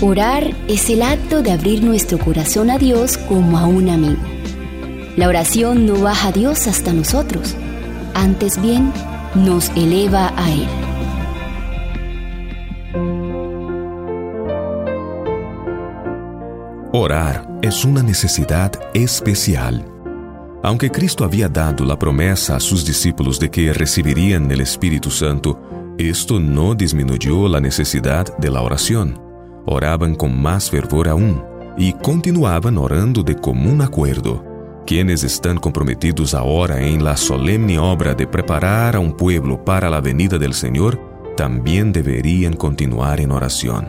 Orar es el acto de abrir nuestro corazón a Dios como a un amigo. La oración no baja a Dios hasta nosotros, antes bien nos eleva a Él. Orar es una necesidad especial. Aunque Cristo había dado la promesa a sus discípulos de que recibirían el Espíritu Santo, esto no disminuyó la necesidad de la oración oraban con más fervor aún y continuaban orando de común acuerdo. Quienes están comprometidos ahora en la solemne obra de preparar a un pueblo para la venida del Señor, también deberían continuar en oración.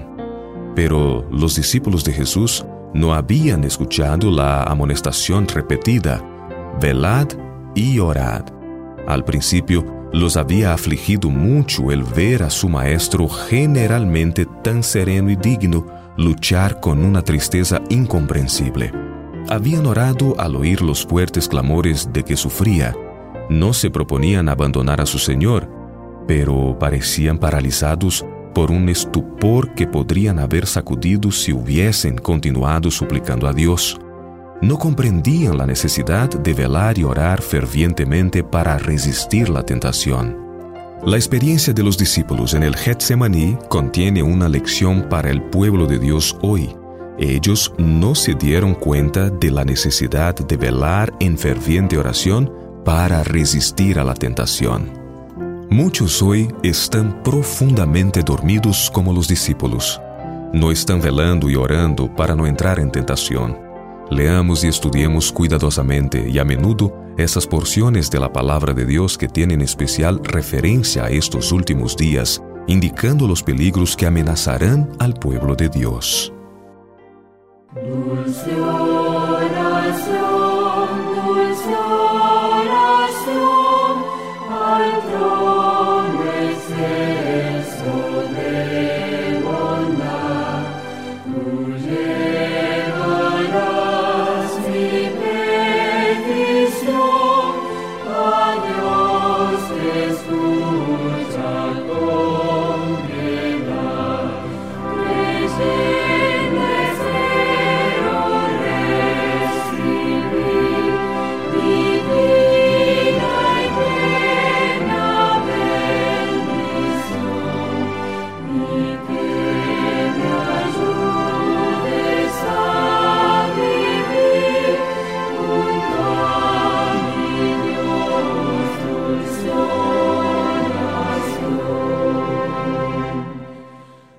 Pero los discípulos de Jesús no habían escuchado la amonestación repetida, velad y orad. Al principio, los había afligido mucho el ver a su maestro generalmente tan sereno y digno luchar con una tristeza incomprensible. Habían orado al oír los fuertes clamores de que sufría. No se proponían abandonar a su Señor, pero parecían paralizados por un estupor que podrían haber sacudido si hubiesen continuado suplicando a Dios no comprendían la necesidad de velar y orar fervientemente para resistir la tentación. La experiencia de los discípulos en el Getsemaní contiene una lección para el pueblo de Dios hoy. Ellos no se dieron cuenta de la necesidad de velar en ferviente oración para resistir a la tentación. Muchos hoy están profundamente dormidos como los discípulos. No están velando y orando para no entrar en tentación Leamos y estudiemos cuidadosamente y a menudo esas porciones de la palabra de Dios que tienen especial referencia a estos últimos días, indicando los peligros que amenazarán al pueblo de Dios. al trono